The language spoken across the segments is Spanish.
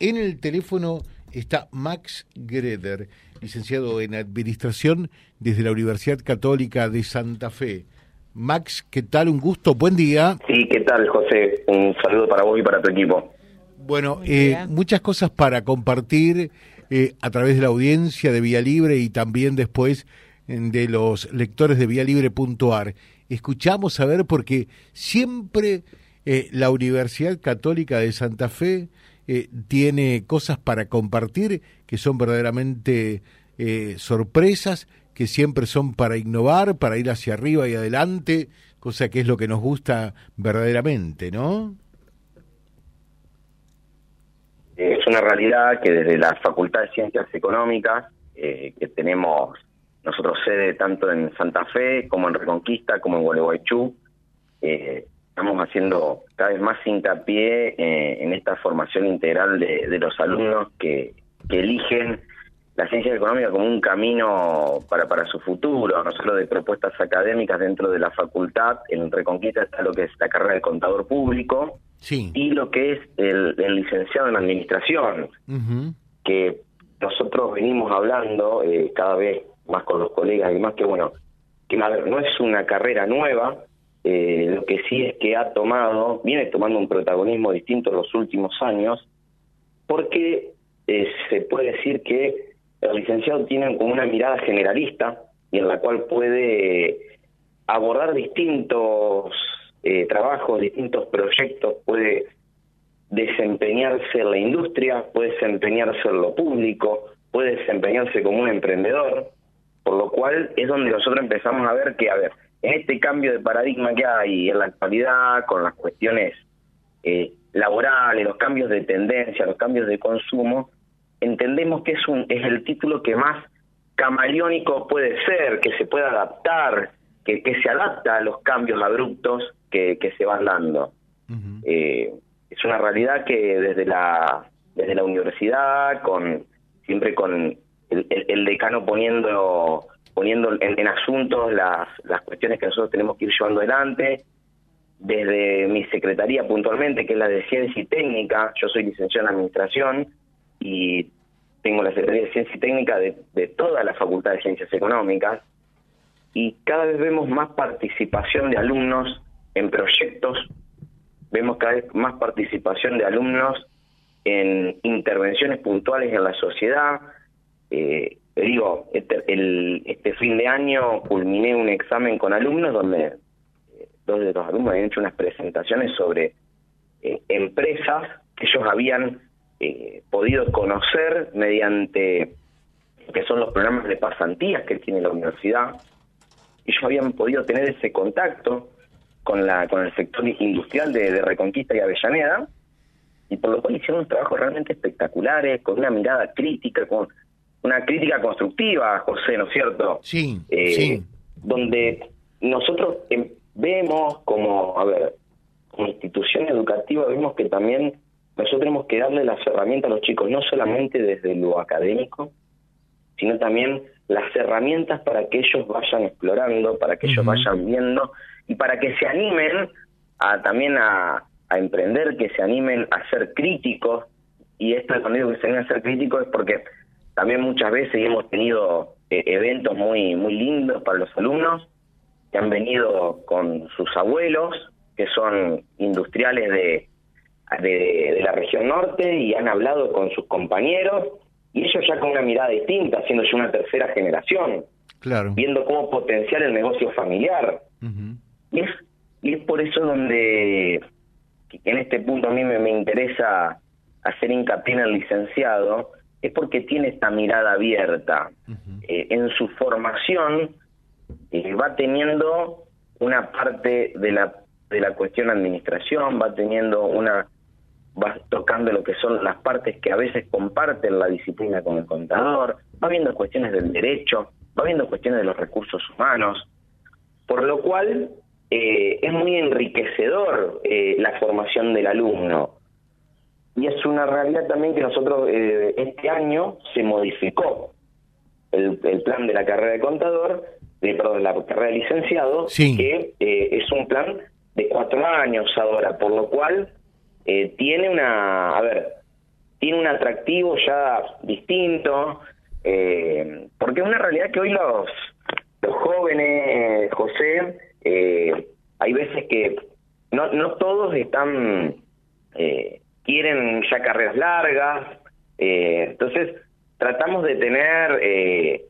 en el teléfono está Max Greder, licenciado en Administración desde la Universidad Católica de Santa Fe. Max, ¿qué tal? Un gusto, buen día. Sí, ¿qué tal, José? Un saludo para vos y para tu equipo. Bueno, eh, muchas cosas para compartir eh, a través de la audiencia de Vía Libre y también después de los lectores de vialibre.ar. Escuchamos a ver porque siempre eh, la Universidad Católica de Santa Fe eh, tiene cosas para compartir que son verdaderamente eh, sorpresas, que siempre son para innovar, para ir hacia arriba y adelante, cosa que es lo que nos gusta verdaderamente, ¿no? Es una realidad que desde la Facultad de Ciencias Económicas, que tenemos nosotros sede tanto en Santa Fe como en Reconquista, como en Gualeguaychú, eh, estamos haciendo cada vez más hincapié eh, en esta formación integral de, los alumnos que, eligen la ciencia económica como un camino para, para su futuro, no solo de propuestas académicas dentro de la facultad, en Reconquista está lo que es la carrera de contador público y lo que es el, licenciado en administración, que nosotros venimos hablando eh, cada vez más con los colegas y más que bueno, que no es una carrera nueva, eh, lo que sí es que ha tomado, viene tomando un protagonismo distinto en los últimos años, porque eh, se puede decir que el licenciado tiene como una mirada generalista y en la cual puede abordar distintos eh, trabajos, distintos proyectos, puede desempeñarse en la industria, puede desempeñarse en lo público, puede desempeñarse como un emprendedor, por lo cual es donde nosotros empezamos a ver que, a ver, este cambio de paradigma que hay en la actualidad, con las cuestiones eh, laborales, los cambios de tendencia, los cambios de consumo, entendemos que es, un, es el título que más camaleónico puede ser, que se puede adaptar, que, que se adapta a los cambios abruptos que, que se van dando. eh, es una realidad que desde la desde la universidad, con siempre con el, decano poniendo poniendo en, asuntos las, las cuestiones que nosotros tenemos que ir llevando adelante, desde mi secretaría puntualmente, que es la de Ciencia y Técnica, yo soy licenciado en Administración y tengo la Secretaría de Ciencia y Técnica de, de toda la Facultad de Ciencias Económicas, y cada vez vemos más participación de alumnos en proyectos, vemos cada vez más participación de alumnos en intervenciones puntuales en la sociedad, eh, digo, este, el, este fin de año culminé un examen con alumnos donde eh, dos de los alumnos habían hecho unas presentaciones sobre eh, empresas que ellos habían eh, podido conocer mediante que son los programas de pasantías que tiene la universidad. Ellos habían podido tener ese contacto con la con el sector industrial de, de Reconquista y Avellaneda y por lo cual hicieron unos trabajos realmente espectaculares, con una mirada crítica, con una crítica constructiva, José, ¿no es cierto? Sí, eh, sí. Donde nosotros em, vemos como, a ver, como institución educativa, vemos que también nosotros tenemos que darle las herramientas a los chicos, no solamente desde lo académico, sino también las herramientas para que ellos vayan explorando, para que ellos vayan viendo y para que se animen a también a, a emprender, que se animen a ser críticos. Y esto cuando digo que se animen a ser críticos es porque también muchas veces hemos tenido eh, eventos muy, muy lindos para los alumnos que han venido con sus abuelos, que son industriales de, de, la región norte y han hablado con sus compañeros y ellos ya con una mirada distinta, siendo ya una tercera generación, claro. viendo cómo potenciar el negocio familiar. y, es, y es por eso donde en este punto a mí me, me interesa hacer hincapié en el licenciado, es porque tiene esta mirada abierta. Eh, en su formación eh, va teniendo una parte de la, de la cuestión administración, va teniendo una va tocando lo que son las partes que a veces comparten la disciplina con el contador, va viendo cuestiones del derecho, va viendo cuestiones de los recursos humanos, por lo cual eh, es muy enriquecedor la formación del alumno y es una realidad también que nosotros eh, este año se modificó el, plan de la carrera de contador, de, perdón, la carrera de licenciado, que eh, es un plan de cuatro años ahora, por lo cual eh, tiene una, a ver, tiene un atractivo ya distinto, eh, porque es una realidad que hoy los, los jóvenes, José, eh, hay veces que no, no todos están, eh, quieren ya carreras largas, eh, entonces tratamos de tener eh,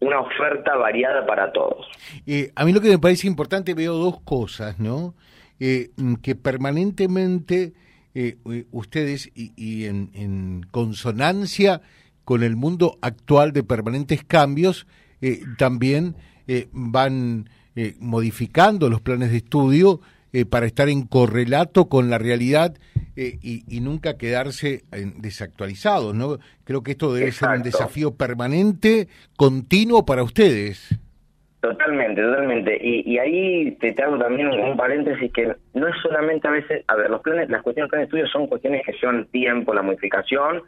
una oferta variada para todos. A mí lo que me parece importante, veo dos cosas, ¿no? Eh, que permanentemente ustedes, y, en, en, consonancia con el mundo actual de permanentes cambios, también van modificando los planes de estudio para estar en correlato con la realidad eh, y, y, nunca quedarse desactualizados, ¿no? Creo que esto debe Exacto. ser un desafío permanente, continuo para ustedes. Totalmente, totalmente. Y, y ahí te, te hago también un, paréntesis que no es solamente a veces, a ver, los planes, las cuestiones de planes de estudio son cuestiones que llevan tiempo, la modificación,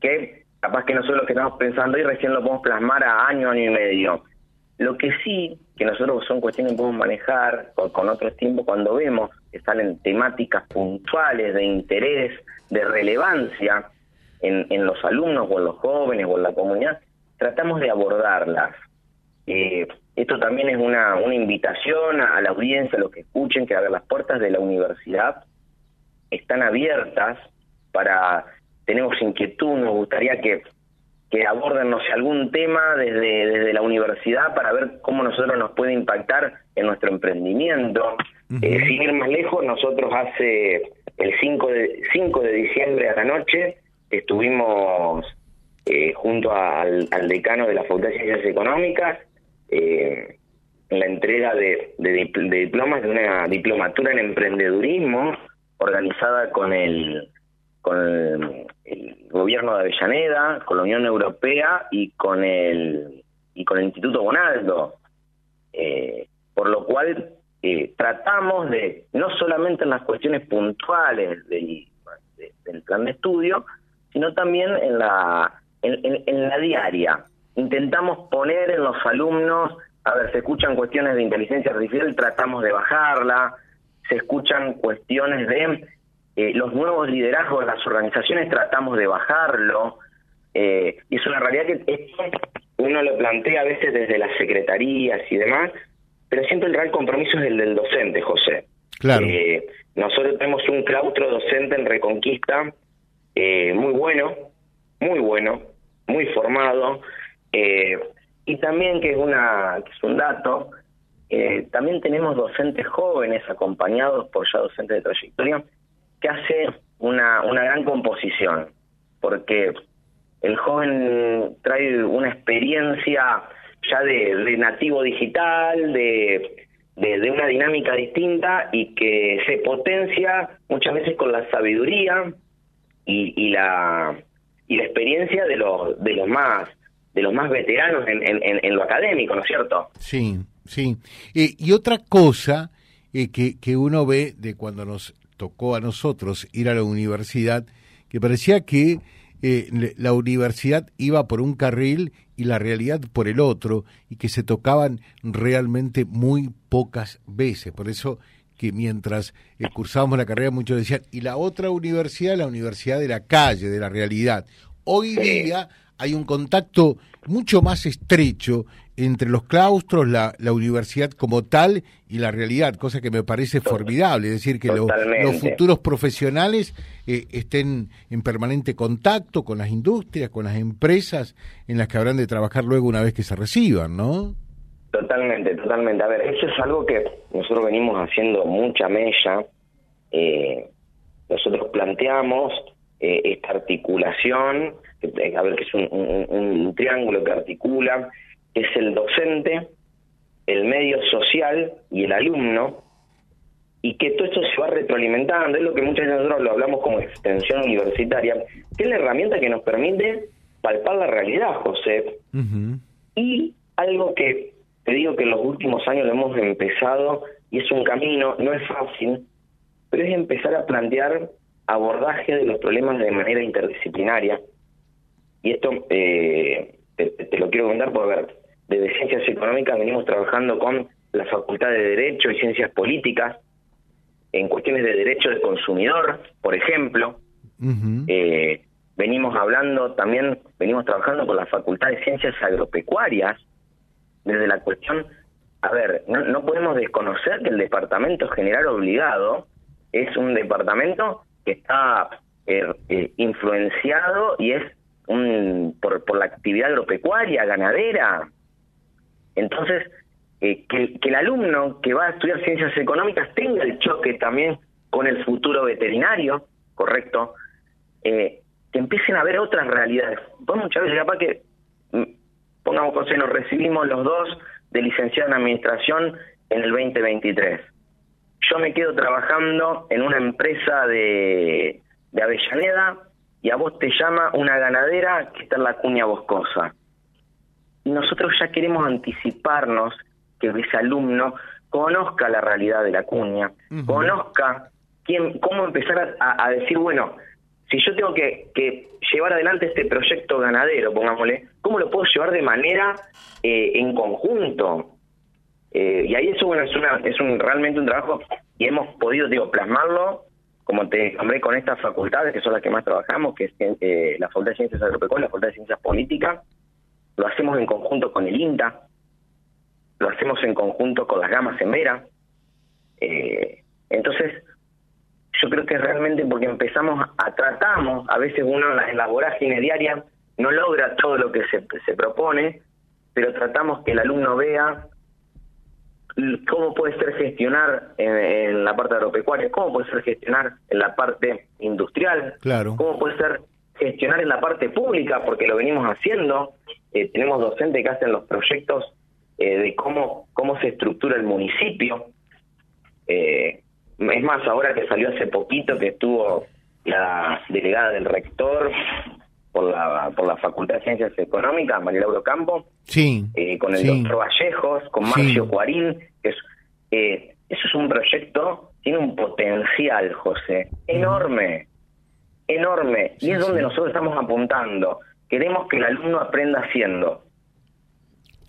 que capaz que nosotros lo que estamos pensando y recién lo podemos plasmar a año, año y medio. Lo que sí, que nosotros son cuestiones que podemos manejar con, con otros tiempos cuando vemos salen temáticas puntuales de interés, de relevancia en, los alumnos o en los jóvenes o en la comunidad, tratamos de abordarlas. Eh, esto también es una, una invitación a, la audiencia, a los que escuchen, que a ver, las puertas de la universidad están abiertas para, tenemos inquietud, nos gustaría que que aborden, algún tema desde, desde la universidad para ver cómo nosotros nos puede impactar en nuestro emprendimiento. Eh, sin ir más lejos, nosotros hace el 5 de, 5 de diciembre a la noche estuvimos eh, junto al, al, decano de la Facultad de Ciencias Económicas eh, en la entrega de diplomas de una diplomatura en emprendedurismo organizada con el con el, el, gobierno de Avellaneda, con la Unión Europea y con el y con el Instituto Bonaldo, eh, por lo cual eh, tratamos de no solamente en las cuestiones puntuales del, de, del plan de estudio, sino también en la en, la diaria. Intentamos poner en los alumnos, a ver, se escuchan cuestiones de inteligencia artificial, tratamos de bajarla, se escuchan cuestiones de eh, los nuevos liderazgos de las organizaciones tratamos de bajarlo, eh, y es una realidad que uno lo plantea a veces desde las secretarías y demás, pero siempre el real compromiso es el del docente, José. Claro. Eh, nosotros tenemos un claustro docente en Reconquista eh, muy bueno, muy bueno, muy formado, eh, y también que es, una, que es un dato, eh, también tenemos docentes jóvenes acompañados por ya docentes de trayectoria que hace una, una gran composición, porque el joven trae una experiencia ya de, nativo digital, de, de, una dinámica distinta y que se potencia muchas veces con la sabiduría y, y la y la experiencia de los de los más de los más veteranos en, en, en lo académico, ¿no es cierto? Sí, sí. Eh, y otra cosa eh, que, que uno ve de cuando nos tocó a nosotros ir a la universidad, que parecía que eh, la universidad iba por un carril y la realidad por el otro, y que se tocaban realmente muy pocas veces. Por eso que mientras eh, cursábamos la carrera muchos decían, y la otra universidad, la universidad de la calle, de la realidad. Hoy día hay un contacto mucho más estrecho entre los claustros, la, la universidad como tal y la realidad, cosa que me parece formidable, es decir, que lo, los futuros profesionales eh, estén en permanente contacto con las industrias, con las empresas en las que habrán de trabajar luego una vez que se reciban, ¿no? Totalmente, totalmente. A ver, eso es algo que nosotros venimos haciendo mucha mella. Eh, nosotros planteamos eh, esta articulación, a ver, que es un, un, un triángulo que articula es el docente, el medio social y el alumno, y que todo esto se va retroalimentando, es lo que muchas veces nosotros lo hablamos como extensión universitaria, que es la herramienta que nos permite palpar la realidad, José. Uh -huh. Y algo que te digo que en los últimos años lo hemos empezado, y es un camino, no es fácil, pero es empezar a plantear abordaje de los problemas de manera interdisciplinaria. Y esto eh, te, te, lo quiero contar por ver, de Ciencias Económicas venimos trabajando con la Facultad de Derecho y Ciencias Políticas en cuestiones de derecho del consumidor, por ejemplo. Uh -huh. eh, venimos hablando también, venimos trabajando con la Facultad de Ciencias Agropecuarias, desde la cuestión, a ver, no, podemos desconocer que el Departamento General Obligado es un departamento que está eh, eh, influenciado y es un, por, por la actividad agropecuaria, ganadera. Entonces, eh, que, el alumno que va a estudiar ciencias económicas tenga el choque también con el futuro veterinario, correcto, eh, que empiecen a ver otras realidades. Pues muchas veces capaz que, mm, pongamos José, nos recibimos los dos de licenciado en administración en el 2023. Yo me quedo trabajando en una empresa de, de Avellaneda y a vos te llama una ganadera que está en la cuña boscosa. Y nosotros ya queremos anticiparnos que ese alumno conozca la realidad de la cuña, conozca quién, cómo empezar a, decir, bueno, si yo tengo que, llevar adelante este proyecto ganadero, pongámosle, ¿cómo lo puedo llevar de manera eh, en conjunto? Eh, y ahí eso, bueno, es, una, es un, realmente un trabajo y hemos podido, plasmarlo, como te nombré, con estas facultades, que son las que más trabajamos, que es eh, la Facultad de Ciencias Agropecuarias, la Facultad de Ciencias Políticas, lo hacemos en conjunto con el INTA, lo hacemos en conjunto con las gamas en Vera. Eh, entonces, yo creo que realmente porque empezamos a tratamos, a veces uno en la, vorágine diaria no logra todo lo que se, se propone, pero tratamos que el alumno vea cómo puede ser gestionar en, la parte agropecuaria, cómo puede ser gestionar en la parte industrial, claro. cómo puede ser gestionar en la parte pública, porque lo venimos haciendo. Eh, tenemos docentes que hacen los proyectos eh, de cómo, cómo se estructura el municipio. Eh, es más, ahora que salió hace poquito que estuvo la delegada del rector por la, por la Facultad de Ciencias Económicas, María Laura Campo, sí, eh, con el doctor Vallejos, con Marcio Cuarín, que es, eh, eso es un proyecto, tiene un potencial, José, enorme, enorme, y es donde nosotros estamos apuntando. Queremos que el alumno aprenda haciendo.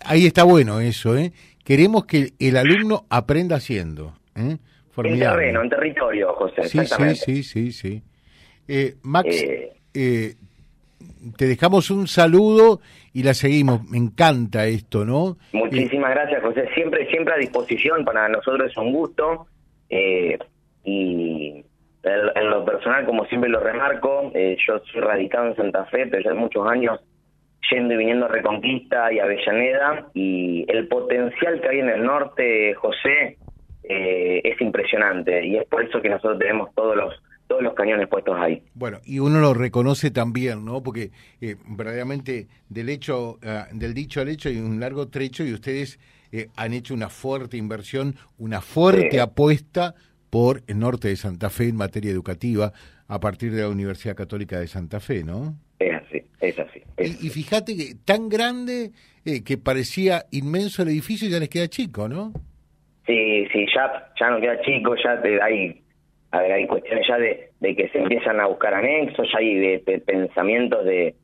Ahí está bueno eso, ¿eh? Queremos que el alumno aprenda haciendo. ¿eh? En terreno, en territorio, José. Sí, sí, sí, sí, sí. Eh, Max, eh, eh, te dejamos un saludo y la seguimos. Me encanta esto, ¿no? Muchísimas gracias, José. Siempre, siempre a disposición. Para nosotros es un gusto. y en, lo personal, como siempre lo remarco, yo soy radicado en Santa Fe, pero ya muchos años yendo y viniendo a Reconquista y Avellaneda. Y el potencial que hay en el norte, José, eh, es impresionante y es por eso que nosotros tenemos todos los todos los cañones puestos ahí. Bueno, y uno lo reconoce también, ¿no? Porque eh, verdaderamente del hecho ah, del dicho al hecho hay un largo trecho y ustedes eh, han hecho una fuerte inversión, una fuerte apuesta por el norte de Santa Fe en materia educativa a partir de la Universidad Católica de Santa Fe, ¿no? Es así, es así. y, fíjate que tan grande que parecía inmenso el edificio ya les queda chico, ¿no? Sí, sí, ya, ya no queda chico, ya te, hay, hay cuestiones ya de, de que se empiezan a buscar anexos, ya hay de, pensamientos de,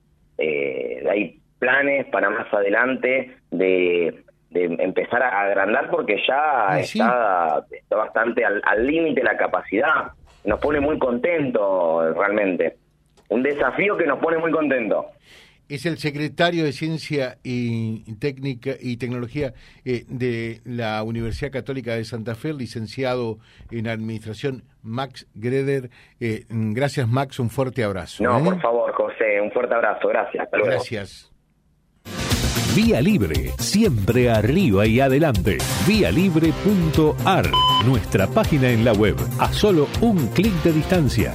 hay planes para más adelante de, de empezar a agrandar porque ya está, está bastante al límite la capacidad. Nos pone muy contentos realmente. Un desafío que nos pone muy contentos es el secretario de Ciencia y Técnica y Tecnología eh, de la Universidad Católica de Santa Fe, licenciado en Administración Max Greder. Eh, gracias Max, un fuerte abrazo. No, ¿eh? por favor José, un fuerte abrazo, gracias. Gracias. Vía Libre, siempre arriba y adelante. Vialibre.ar, nuestra página en la web, a solo un clic de distancia